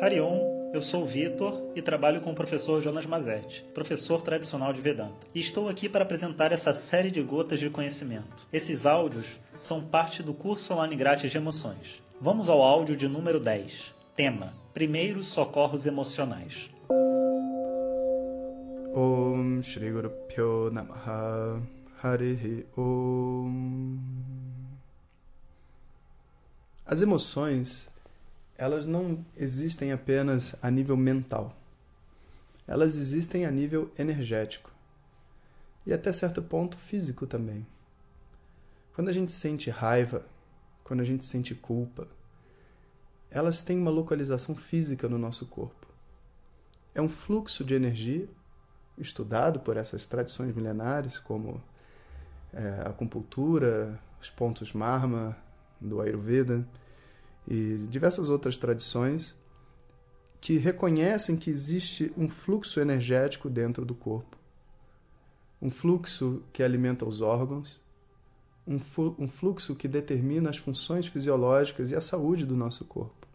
Harion, eu sou o Vitor e trabalho com o professor Jonas Mazetti, professor tradicional de Vedanta. E estou aqui para apresentar essa série de gotas de conhecimento. Esses áudios são parte do curso online grátis de emoções. Vamos ao áudio de número 10. Tema: Primeiros socorros emocionais. Om Shri Guru Pyo Namaha Harihi Om As emoções, elas não existem apenas a nível mental. Elas existem a nível energético. E até certo ponto físico também. Quando a gente sente raiva, quando a gente sente culpa, elas têm uma localização física no nosso corpo. É um fluxo de energia estudado por essas tradições milenares, como é, a acupuntura, os pontos Marma do Ayurveda e diversas outras tradições que reconhecem que existe um fluxo energético dentro do corpo, um fluxo que alimenta os órgãos, um, fluxo que determina as funções fisiológicas e a saúde do nosso corpo.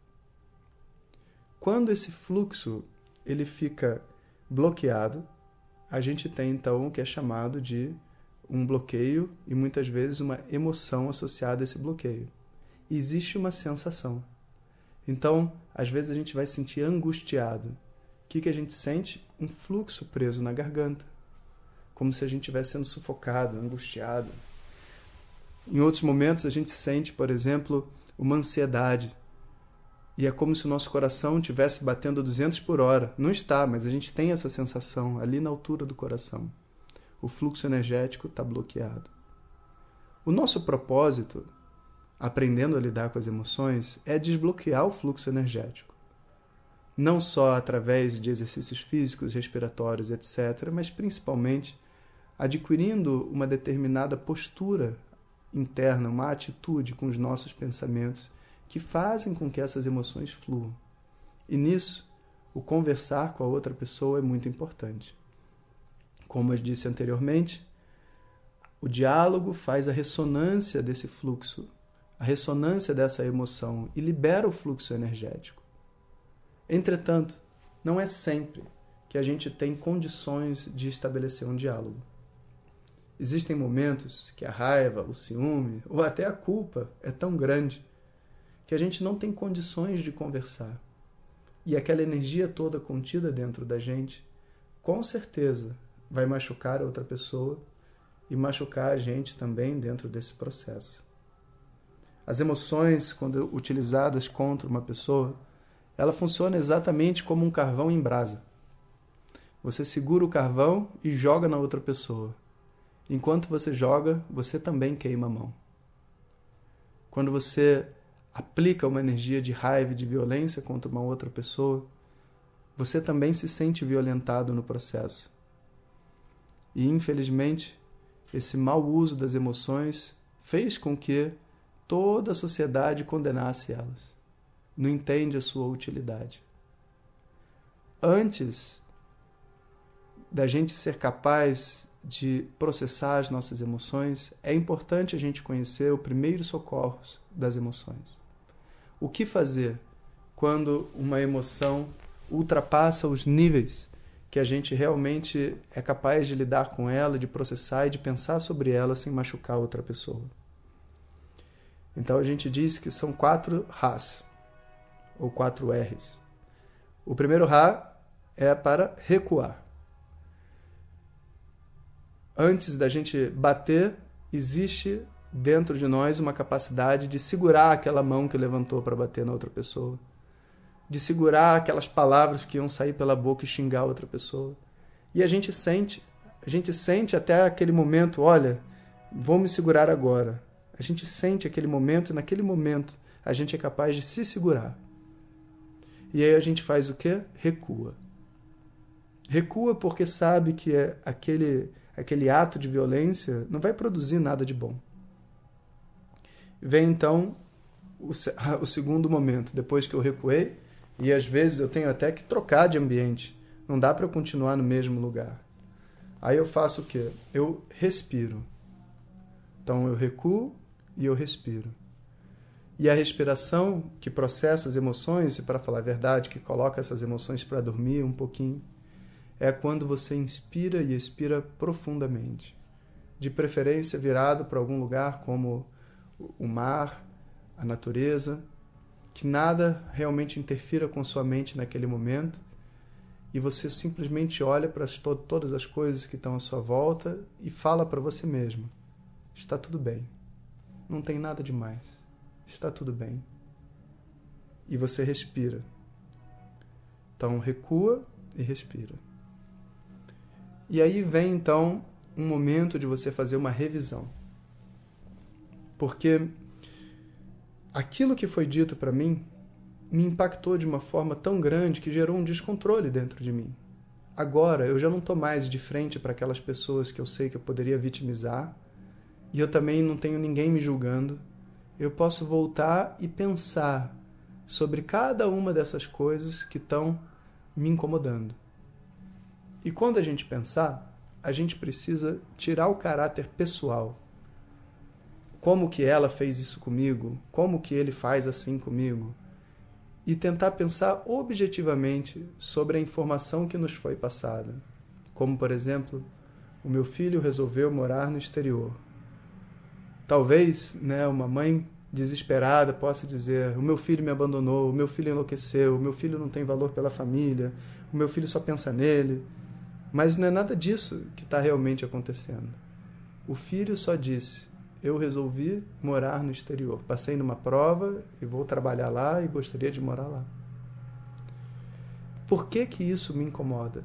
Quando esse fluxo ele fica bloqueado, a gente tem então o que é chamado de um bloqueio e muitas vezes uma emoção associada a esse bloqueio. Existe uma sensação. Então, às vezes a gente vai sentir angustiado. O que, que a gente sente? Um fluxo preso na garganta. Como se a gente estivesse sendo sufocado, angustiado. Em outros momentos a gente sente, por exemplo, uma ansiedade e é como se o nosso coração estivesse batendo 200 por hora. Não está, mas a gente tem essa sensação ali na altura do coração. O fluxo energético está bloqueado. O nosso propósito, aprendendo a lidar com as emoções, é desbloquear o fluxo energético. Não só através de exercícios físicos, respiratórios, etc., mas principalmente adquirindo uma determinada postura interna, uma atitude com os nossos pensamentos que fazem com que essas emoções fluam. E nisso, o conversar com a outra pessoa é muito importante. Como eu disse anteriormente, o diálogo faz a ressonância desse fluxo, a ressonância dessa emoção e libera o fluxo energético. Entretanto, não é sempre que a gente tem condições de estabelecer um diálogo. Existem momentos que a raiva, o ciúme ou até a culpa é tão grande que a gente não tem condições de conversar. E aquela energia toda contida dentro da gente, com certeza vai machucar a outra pessoa e machucar a gente também dentro desse processo. As emoções, quando utilizadas contra uma pessoa, ela funciona exatamente como um carvão em brasa. Você segura o carvão e joga na outra pessoa. Enquanto você joga, você também queima a mão. Quando você aplica uma energia de raiva e de violência contra uma outra pessoa, você também se sente violentado no processo. E infelizmente, esse mau uso das emoções fez com que toda a sociedade condenasse elas. Não entende a sua utilidade. Antes da gente ser capaz de processar as nossas emoções, é importante a gente conhecer o primeiro socorro das emoções. O que fazer quando uma emoção ultrapassa os níveis que a gente realmente é capaz de lidar com ela, de processar e de pensar sobre ela sem machucar outra pessoa? Então a gente diz que são quatro Rás, ou quatro R's. O primeiro Rá é para recuar. Antes da gente bater, existe dentro de nós uma capacidade de segurar aquela mão que levantou para bater na outra pessoa, de segurar aquelas palavras que iam sair pela boca e xingar outra pessoa. E a gente sente, a gente sente até aquele momento, olha, vou me segurar agora. A gente sente aquele momento e naquele momento a gente é capaz de se segurar. E aí a gente faz o quê? Recua. Recua porque sabe que é aquele aquele ato de violência não vai produzir nada de bom. Vem então o, o segundo momento, depois que eu recuei, e às vezes eu tenho até que trocar de ambiente. Não dá para eu continuar no mesmo lugar. Aí eu faço o quê? Eu respiro. Então eu recuo e eu respiro. E a respiração que processa as emoções, e para falar a verdade, que coloca essas emoções para dormir um pouquinho, é quando você inspira e expira profundamente. De preferência virado para algum lugar como o mar, a natureza, que nada realmente interfira com sua mente naquele momento e você simplesmente olha para to todas as coisas que estão à sua volta e fala para você mesmo: está tudo bem, não tem nada demais, está tudo bem. E você respira. Então recua e respira. E aí vem então um momento de você fazer uma revisão. Porque aquilo que foi dito para mim me impactou de uma forma tão grande que gerou um descontrole dentro de mim. Agora eu já não estou mais de frente para aquelas pessoas que eu sei que eu poderia vitimizar, e eu também não tenho ninguém me julgando. Eu posso voltar e pensar sobre cada uma dessas coisas que estão me incomodando. E quando a gente pensar, a gente precisa tirar o caráter pessoal. Como que ela fez isso comigo? Como que ele faz assim comigo? E tentar pensar objetivamente sobre a informação que nos foi passada. Como, por exemplo, o meu filho resolveu morar no exterior. Talvez, né, uma mãe desesperada possa dizer: "O meu filho me abandonou, o meu filho enlouqueceu, o meu filho não tem valor pela família, o meu filho só pensa nele". Mas não é nada disso que está realmente acontecendo. O filho só disse: Eu resolvi morar no exterior. Passei numa prova e vou trabalhar lá e gostaria de morar lá. Por que, que isso me incomoda?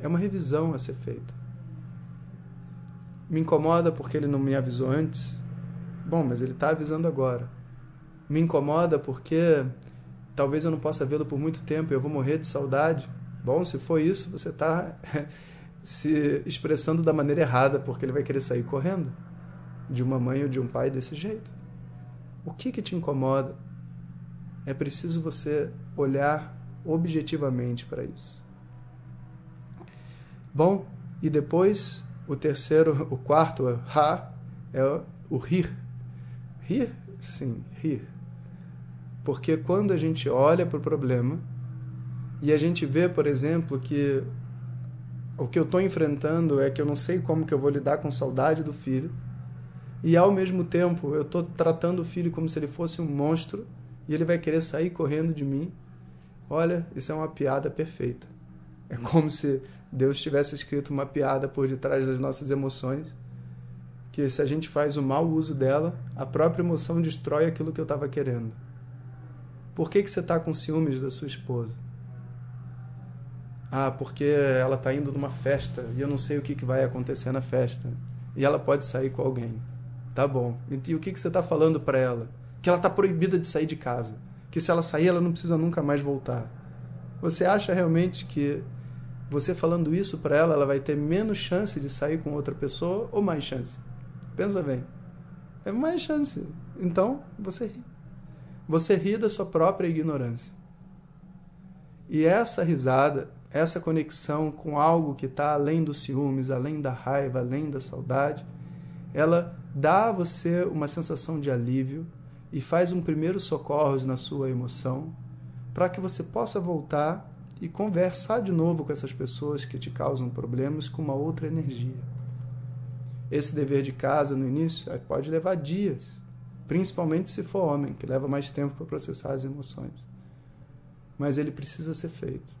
É uma revisão a ser feita. Me incomoda porque ele não me avisou antes? Bom, mas ele está avisando agora. Me incomoda porque talvez eu não possa vê-lo por muito tempo e eu vou morrer de saudade? Bom, se for isso, você está se expressando da maneira errada, porque ele vai querer sair correndo de uma mãe ou de um pai desse jeito. O que que te incomoda? É preciso você olhar objetivamente para isso. Bom, e depois o terceiro, o quarto, ha, é o rir. Rir? Sim, rir. Porque quando a gente olha para o problema e a gente vê, por exemplo, que o que eu estou enfrentando é que eu não sei como que eu vou lidar com saudade do filho e ao mesmo tempo eu estou tratando o filho como se ele fosse um monstro e ele vai querer sair correndo de mim. Olha, isso é uma piada perfeita. É como se Deus tivesse escrito uma piada por detrás das nossas emoções, que se a gente faz o mau uso dela, a própria emoção destrói aquilo que eu estava querendo. Por que, que você está com ciúmes da sua esposa? Ah, porque ela está indo numa festa e eu não sei o que, que vai acontecer na festa. E ela pode sair com alguém. Tá bom. E, e o que, que você está falando para ela? Que ela está proibida de sair de casa. Que se ela sair, ela não precisa nunca mais voltar. Você acha realmente que você falando isso para ela, ela vai ter menos chance de sair com outra pessoa ou mais chance? Pensa bem. É mais chance. Então, você ri. Você ri da sua própria ignorância. E essa risada essa conexão com algo que está além dos ciúmes, além da raiva, além da saudade, ela dá a você uma sensação de alívio e faz um primeiro socorro na sua emoção para que você possa voltar e conversar de novo com essas pessoas que te causam problemas com uma outra energia. Esse dever de casa no início pode levar dias, principalmente se for homem, que leva mais tempo para processar as emoções. Mas ele precisa ser feito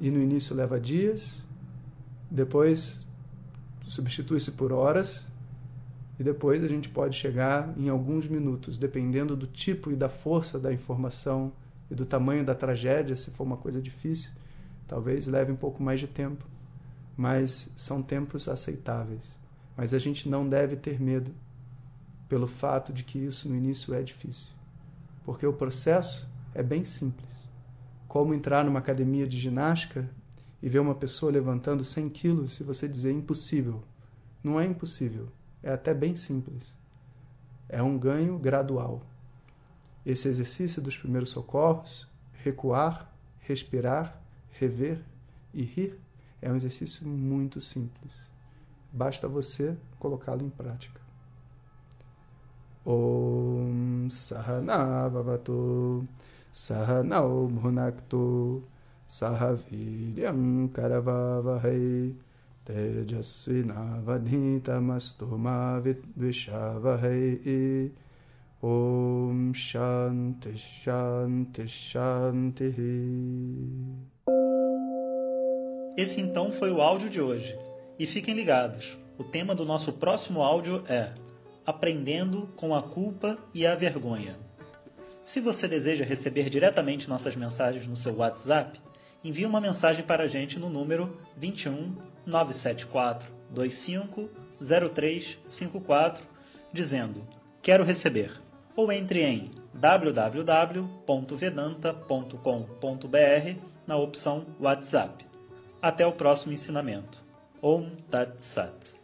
e no início leva dias, depois substitui-se por horas e depois a gente pode chegar em alguns minutos, dependendo do tipo e da força da informação e do tamanho da tragédia, se for uma coisa difícil, talvez leve um pouco mais de tempo, mas são tempos aceitáveis. Mas a gente não deve ter medo pelo fato de que isso no início é difícil, porque o processo é bem simples como entrar numa academia de ginástica e ver uma pessoa levantando 100 quilos e você dizer impossível. Não é impossível, é até bem simples. É um ganho gradual. Esse exercício dos primeiros socorros, recuar, respirar, rever e rir, é um exercício muito simples. Basta você colocá-lo em prática. Om Sahana Vavatu Sahana Bhunaktu Sahaviryam Karavavahai Tejasvinavadhitamastu Mavidvishavahai Om Shanti Shanti Shanti Esse então foi o áudio de hoje. E fiquem ligados, o tema do nosso próximo áudio é Aprendendo com a culpa e a vergonha. Se você deseja receber diretamente nossas mensagens no seu WhatsApp, envie uma mensagem para a gente no número 21 974 25 0354 dizendo Quero receber. Ou entre em www.vedanta.com.br na opção WhatsApp. Até o próximo ensinamento. Om Tat Sat.